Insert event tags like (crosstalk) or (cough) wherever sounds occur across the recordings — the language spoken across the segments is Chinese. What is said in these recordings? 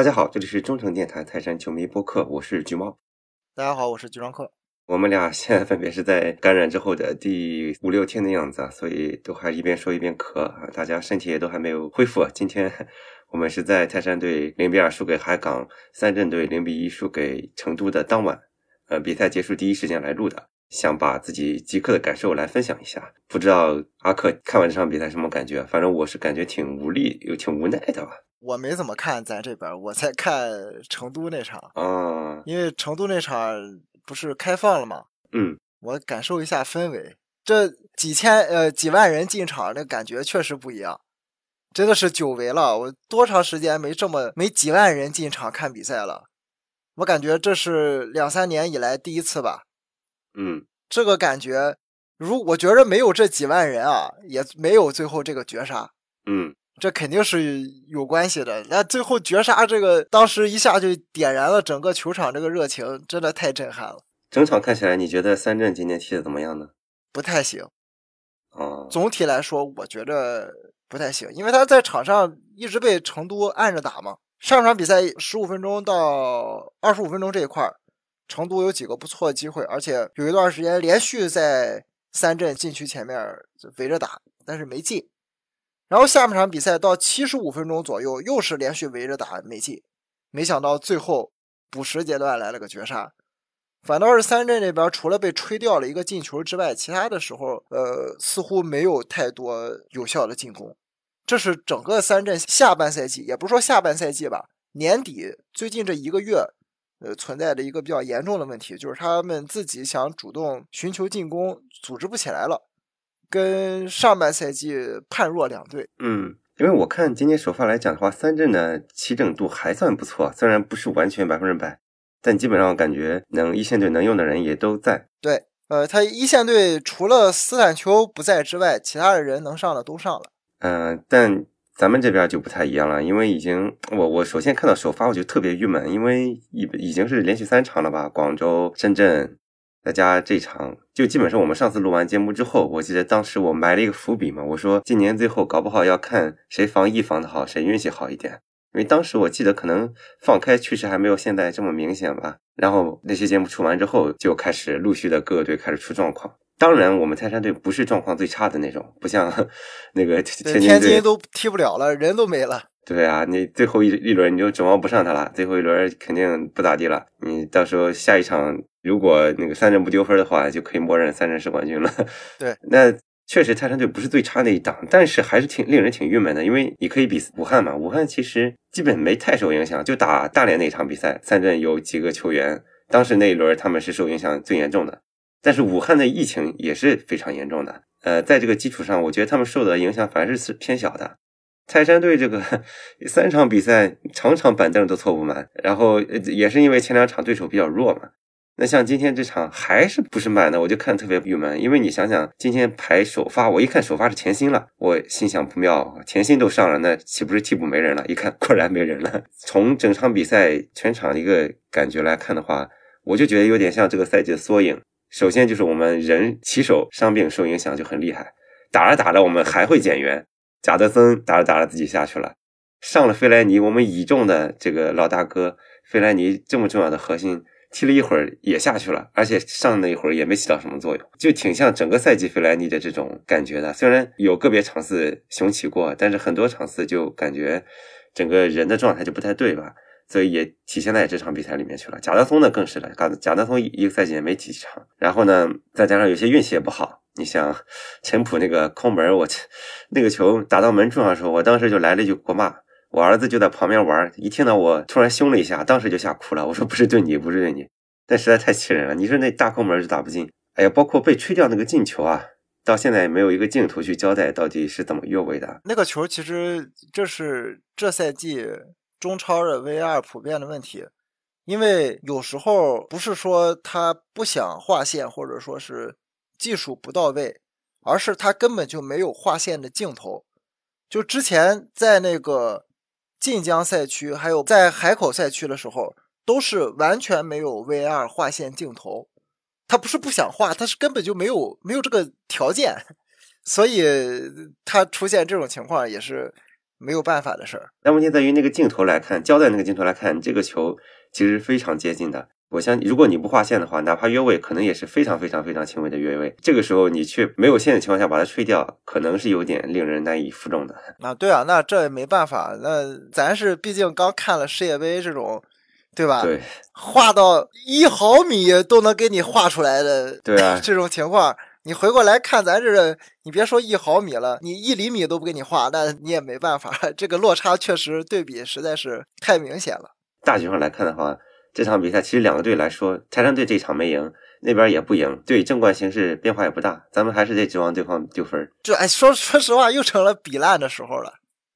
大家好，这里是中诚电台泰山球迷播客，我是橘猫。大家好，我是橘装客。我们俩现在分别是在感染之后的第五六天的样子啊，所以都还一边说一边咳啊，大家身体也都还没有恢复。今天 (laughs) 我们是在泰山队零比二输给海港，三镇队零比一输给成都的当晚，呃，比赛结束第一时间来录的，想把自己即刻的感受来分享一下。不知道阿克看完这场比赛什么感觉？反正我是感觉挺无力又挺无奈的吧。我没怎么看咱这边，我在看成都那场啊，因为成都那场不是开放了吗？嗯，我感受一下氛围，这几千呃几万人进场，那感觉确实不一样，真的是久违了。我多长时间没这么没几万人进场看比赛了？我感觉这是两三年以来第一次吧。嗯，这个感觉，如我觉着没有这几万人啊，也没有最后这个绝杀。嗯。这肯定是有关系的。那最后绝杀这个，当时一下就点燃了整个球场这个热情，真的太震撼了。整场看起来，你觉得三镇今天踢的怎么样呢？不太行。哦，总体来说，我觉得不太行，因为他在场上一直被成都按着打嘛。上场比赛十五分钟到二十五分钟这一块成都有几个不错的机会，而且有一段时间连续在三镇禁区前面围着打，但是没进。然后下半场比赛到七十五分钟左右，又是连续围着打没进，没想到最后补时阶段来了个绝杀，反倒是三镇这边除了被吹掉了一个进球之外，其他的时候呃似乎没有太多有效的进攻。这是整个三镇下半赛季，也不是说下半赛季吧，年底最近这一个月呃存在的一个比较严重的问题，就是他们自己想主动寻求进攻，组织不起来了。跟上半赛季判若两队。嗯，因为我看今年首发来讲的话，三镇的齐整度还算不错，虽然不是完全百分之百，但基本上感觉能一线队能用的人也都在。对，呃，他一线队除了斯坦丘不在之外，其他的人能上的都上了。嗯，但咱们这边就不太一样了，因为已经我我首先看到首发我就特别郁闷，因为已已经是连续三场了吧，广州、深圳。再加这场，就基本上我们上次录完节目之后，我记得当时我埋了一个伏笔嘛，我说今年最后搞不好要看谁防疫防的好，谁运气好一点。因为当时我记得可能放开趋势还没有现在这么明显吧。然后那些节目出完之后，就开始陆续的各个队开始出状况。当然，我们泰山队不是状况最差的那种，不像 (laughs) 那个天津队都踢不了了，人都没了。对啊，你最后一一轮你就指望不上他了，最后一轮肯定不咋地了。你到时候下一场。如果那个三镇不丢分的话，就可以默认三镇是冠军了。(laughs) 对，那确实泰山队不是最差那一档，但是还是挺令人挺郁闷的，因为你可以比武汉嘛，武汉其实基本没太受影响，就打大连那场比赛，三镇有几个球员，当时那一轮他们是受影响最严重的。但是武汉的疫情也是非常严重的，呃，在这个基础上，我觉得他们受的影响反而是偏小的。泰山队这个 (laughs) 三场比赛场场板凳都坐不满，然后也是因为前两场对手比较弱嘛。那像今天这场还是不是满的，我就看特别郁闷。因为你想想，今天排首发，我一看首发是钱鑫了，我心想不妙，钱鑫都上了，那岂不是替补没人了？一看果然没人了。从整场比赛全场一个感觉来看的话，我就觉得有点像这个赛季的缩影。首先就是我们人起手伤病受影响就很厉害，打着打着我们还会减员，贾德森打着打着自己下去了，上了费莱尼，我们倚重的这个老大哥费莱尼这么重要的核心。踢了一会儿也下去了，而且上那一会儿也没起到什么作用，就挺像整个赛季费莱尼的这种感觉的。虽然有个别场次雄起过，但是很多场次就感觉整个人的状态就不太对吧？所以也体现在这场比赛里面去了。贾德松呢更是的，贾贾德松一个赛季也没几场，然后呢再加上有些运气也不好。你像陈普那个空门，我去 (laughs) 那个球打到门柱上的时候，我当时就来了一句国骂。我儿子就在旁边玩，一听到我突然凶了一下，当时就吓哭了。我说不是对你，不是对你，但实在太气人了。你说那大空门就打不进，哎呀，包括被吹掉那个进球啊，到现在也没有一个镜头去交代到底是怎么越位的。那个球其实这是这赛季中超的 VR 普遍的问题，因为有时候不是说他不想划线，或者说是技术不到位，而是他根本就没有划线的镜头。就之前在那个。晋江赛区还有在海口赛区的时候，都是完全没有 VR 划线镜头。他不是不想画，他是根本就没有没有这个条件，所以他出现这种情况也是没有办法的事儿。但问题在于那个镜头来看，胶带那个镜头来看，这个球其实非常接近的。我相信，如果你不画线的话，哪怕越位，可能也是非常非常非常轻微的越位。这个时候你却没有线的情况下把它吹掉，可能是有点令人难以服众的。啊，对啊，那这也没办法。那咱是毕竟刚看了世界杯这种，对吧？对，画到一毫米都能给你画出来的，对啊，(laughs) 这种情况，你回过来看咱这，你别说一毫米了，你一厘米都不给你画，那你也没办法。这个落差确实对比实在是太明显了。大局上来看的话。这场比赛其实两个队来说，泰山队这场没赢，那边也不赢，对正冠形势变化也不大，咱们还是得指望对方丢分。就哎，说说实话，又成了比烂的时候了。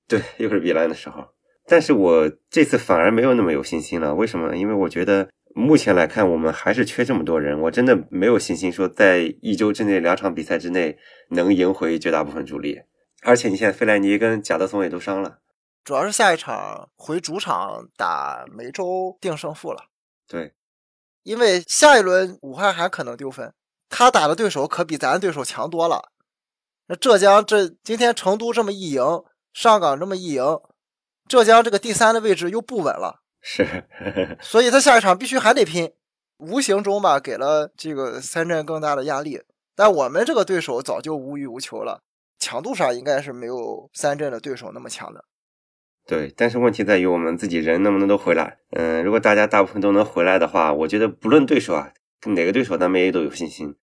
对，又是比烂的时候。但是我这次反而没有那么有信心了。为什么？因为我觉得目前来看，我们还是缺这么多人，我真的没有信心说在一周之内两场比赛之内能赢回绝大部分主力。而且你现在费莱尼跟贾德松也都伤了。主要是下一场回主场打梅州定胜负了，对，因为下一轮武汉还可能丢分，他打的对手可比咱对手强多了。那浙江这今天成都这么一赢，上港这么一赢，浙江这个第三的位置又不稳了，是，所以他下一场必须还得拼，无形中吧给了这个三镇更大的压力。但我们这个对手早就无欲无求了，强度上应该是没有三镇的对手那么强的。对，但是问题在于我们自己人能不能都回来。嗯，如果大家大部分都能回来的话，我觉得不论对手啊，哪个对手咱们也都有信心。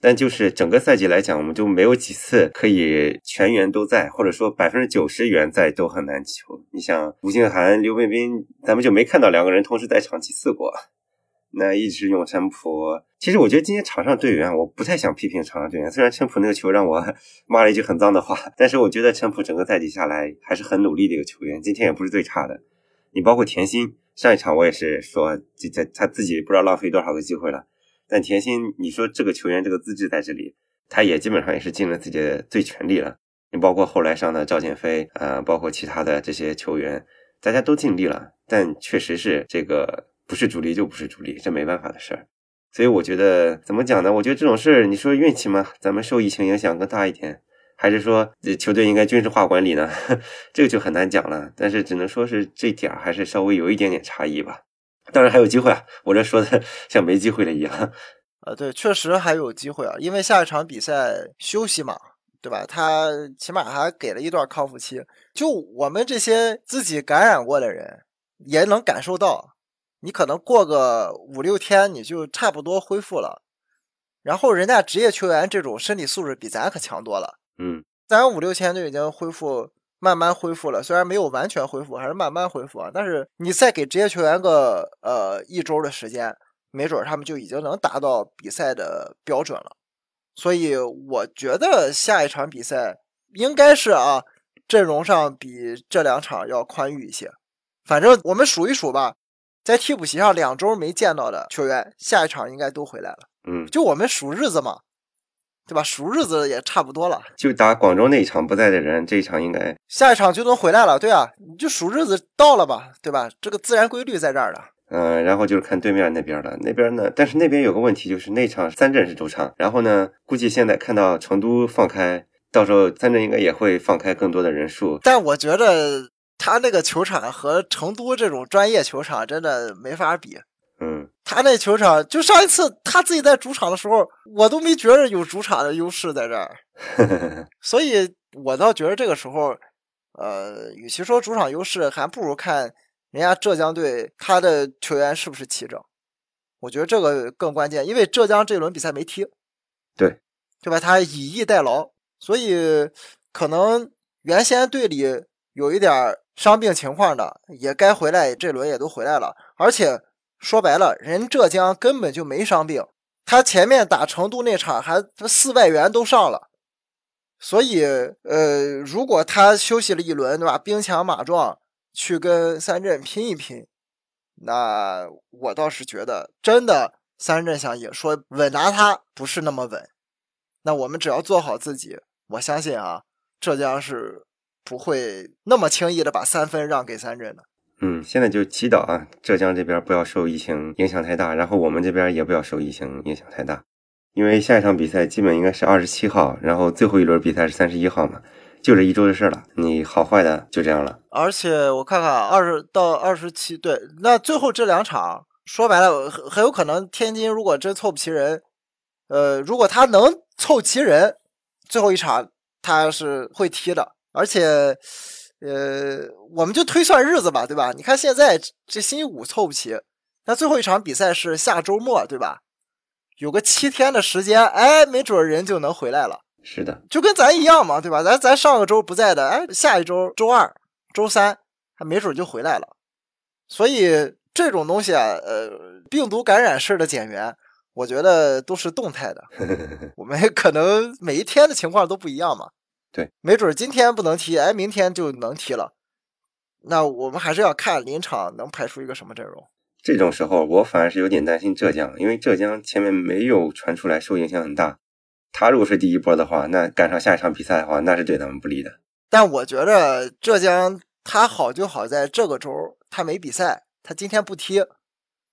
但就是整个赛季来讲，我们就没有几次可以全员都在，或者说百分之九十员在都很难求。你像吴静涵、刘彬彬，咱们就没看到两个人同时在场几次过。那一直用陈普，其实我觉得今天场上队员，我不太想批评场上队员。虽然陈普那个球让我 (laughs) 骂了一句很脏的话，但是我觉得陈普整个赛季下来还是很努力的一个球员。今天也不是最差的。你包括田心，上一场我也是说，这这他自己不知道浪费多少个机会了。但田心，你说这个球员这个资质在这里，他也基本上也是尽了自己的最全力了。你包括后来上的赵建飞啊，包括其他的这些球员，大家都尽力了，但确实是这个。不是主力就不是主力，这没办法的事儿。所以我觉得怎么讲呢？我觉得这种事儿，你说运气吗？咱们受疫情影响更大一点，还是说球队应该军事化管理呢？(laughs) 这个就很难讲了。但是只能说是这点儿还是稍微有一点点差异吧。当然还有机会啊！我这说的 (laughs) 像没机会了一样。啊，(laughs) 对，确实还有机会啊，因为下一场比赛休息嘛，对吧？他起码还给了一段康复期。就我们这些自己感染过的人，也能感受到。你可能过个五六天，你就差不多恢复了。然后人家职业球员这种身体素质比咱可强多了。嗯，咱五六天就已经恢复，慢慢恢复了。虽然没有完全恢复，还是慢慢恢复啊。但是你再给职业球员个呃一周的时间，没准他们就已经能达到比赛的标准了。所以我觉得下一场比赛应该是啊，阵容上比这两场要宽裕一些。反正我们数一数吧。在替补席上两周没见到的球员，下一场应该都回来了。嗯，就我们数日子嘛，对吧？数日子也差不多了。就打广州那一场不在的人，这一场应该下一场就能回来了。对啊，你就数日子到了吧，对吧？这个自然规律在这儿的。嗯，然后就是看对面那边了。那边呢？但是那边有个问题，就是那场三镇是主场，然后呢，估计现在看到成都放开，到时候三镇应该也会放开更多的人数。但我觉得。他那个球场和成都这种专业球场真的没法比。嗯，他那球场就上一次他自己在主场的时候，我都没觉着有主场的优势在这儿。(laughs) 所以我倒觉得这个时候，呃，与其说主场优势，还不如看人家浙江队他的球员是不是齐整。我觉得这个更关键，因为浙江这轮比赛没踢，对，对吧？他以逸待劳，所以可能原先队里有一点伤病情况的也该回来，这轮也都回来了。而且说白了，人浙江根本就没伤病，他前面打成都那场还四外援都上了，所以呃，如果他休息了一轮，对吧？兵强马壮去跟三镇拼一拼，那我倒是觉得真的三镇想也说稳拿他不是那么稳。那我们只要做好自己，我相信啊，浙江是。不会那么轻易的把三分让给三镇的。嗯，现在就祈祷啊，浙江这边不要受疫情影响太大，然后我们这边也不要受疫情影响太大。因为下一场比赛基本应该是二十七号，然后最后一轮比赛是三十一号嘛。就这一周的事了，你好坏的就这样了。而且我看看啊，二十到二十七，对，那最后这两场说白了，很很有可能天津如果真凑不齐人，呃，如果他能凑齐人，最后一场他是会踢的。而且，呃，我们就推算日子吧，对吧？你看现在这星期五凑不齐，那最后一场比赛是下周末，对吧？有个七天的时间，哎，没准人就能回来了。是的，就跟咱一样嘛，对吧？咱咱上个周不在的，哎，下一周周二、周三还没准就回来了。所以这种东西啊，呃，病毒感染式的减员，我觉得都是动态的。(laughs) 我们可能每一天的情况都不一样嘛。对，没准今天不能踢，哎，明天就能踢了。那我们还是要看临场能排出一个什么阵容。这种时候，我反而是有点担心浙江，因为浙江前面没有传出来受影响很大。他如果是第一波的话，那赶上下一场比赛的话，那是对他们不利的。但我觉得浙江他好就好在这个周他没比赛，他今天不踢，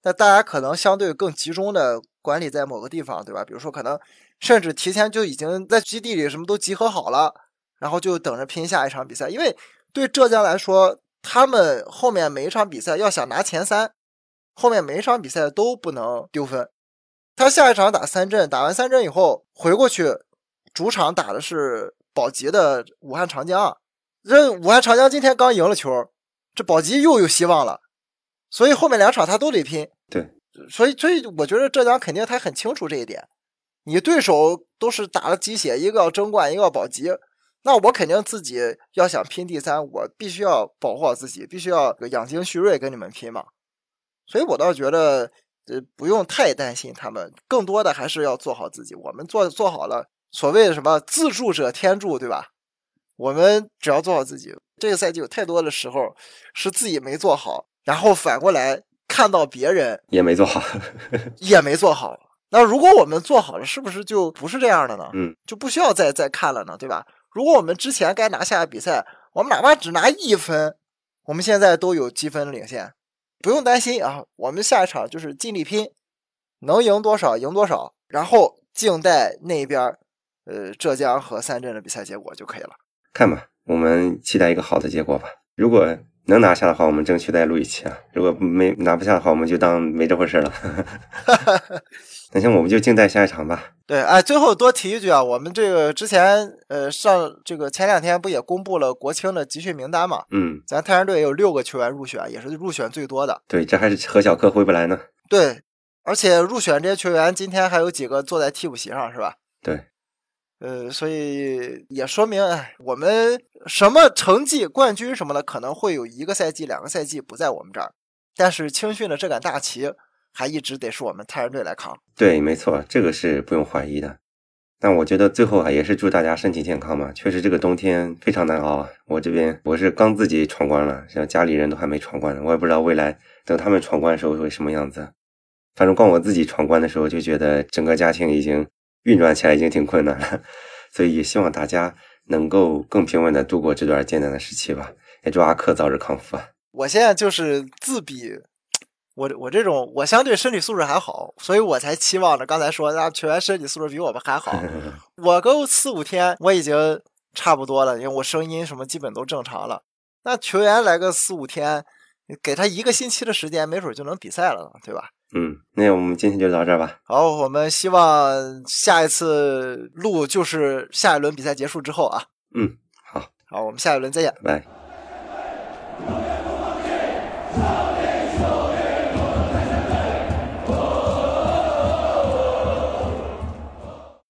那大家可能相对更集中的管理在某个地方，对吧？比如说可能甚至提前就已经在基地里什么都集合好了，然后就等着拼下一场比赛。因为对浙江来说，他们后面每一场比赛要想拿前三，后面每一场比赛都不能丢分。他下一场打三镇，打完三镇以后回过去，主场打的是保级的武汉长江。这武汉长江今天刚赢了球，这保级又有希望了。所以后面两场他都得拼。对，所以所以我觉得浙江肯定他很清楚这一点。你对手都是打了鸡血，一个要争冠，一个要保级，那我肯定自己要想拼第三，我必须要保护好自己，必须要养精蓄锐跟你们拼嘛。所以我倒觉得。呃，不用太担心他们，更多的还是要做好自己。我们做做好了，所谓的什么自助者天助，对吧？我们只要做好自己。这个赛季有太多的时候是自己没做好，然后反过来看到别人也没做好，也没做好。那如果我们做好了，是不是就不是这样的呢？嗯，就不需要再再看了呢，对吧？如果我们之前该拿下的比赛，我们哪怕只拿一分，我们现在都有积分领先。不用担心啊，我们下一场就是尽力拼，能赢多少赢多少，然后静待那边呃浙江和三镇的比赛结果就可以了。看吧，我们期待一个好的结果吧。如果能拿下的话，我们争取再录一期啊；如果没拿不下的话，我们就当没这回事了。(laughs) 那行，我们就静待下一场吧。对，哎，最后多提一句啊，我们这个之前呃上这个前两天不也公布了国青的集训名单嘛？嗯，咱泰山队有六个球员入选，也是入选最多的。对，这还是何小克回不来呢。对，而且入选这些球员，今天还有几个坐在替补席上，是吧？对，呃，所以也说明，哎，我们什么成绩、冠军什么的，可能会有一个赛季、两个赛季不在我们这儿，但是青训的这杆大旗。还一直得是我们泰山队来扛，对，没错，这个是不用怀疑的。但我觉得最后啊，也是祝大家身体健康嘛。确实这个冬天非常难熬啊。我这边我是刚自己闯关了，像家里人都还没闯关呢，我也不知道未来等他们闯关的时候会什么样子。反正光我自己闯关的时候，就觉得整个家庭已经运转起来已经挺困难了。(laughs) 所以也希望大家能够更平稳的度过这段艰难的时期吧。也祝阿克早日康复啊。我现在就是自比。我我这种我相对身体素质还好，所以我才期望着刚才说那球员身体素质比我们还好。(laughs) 我够四五天我已经差不多了，因为我声音什么基本都正常了。那球员来个四五天，给他一个星期的时间，没准就能比赛了，对吧？嗯，那我们今天就到这儿吧。好，我们希望下一次录就是下一轮比赛结束之后啊。嗯，好，好，我们下一轮再见，拜。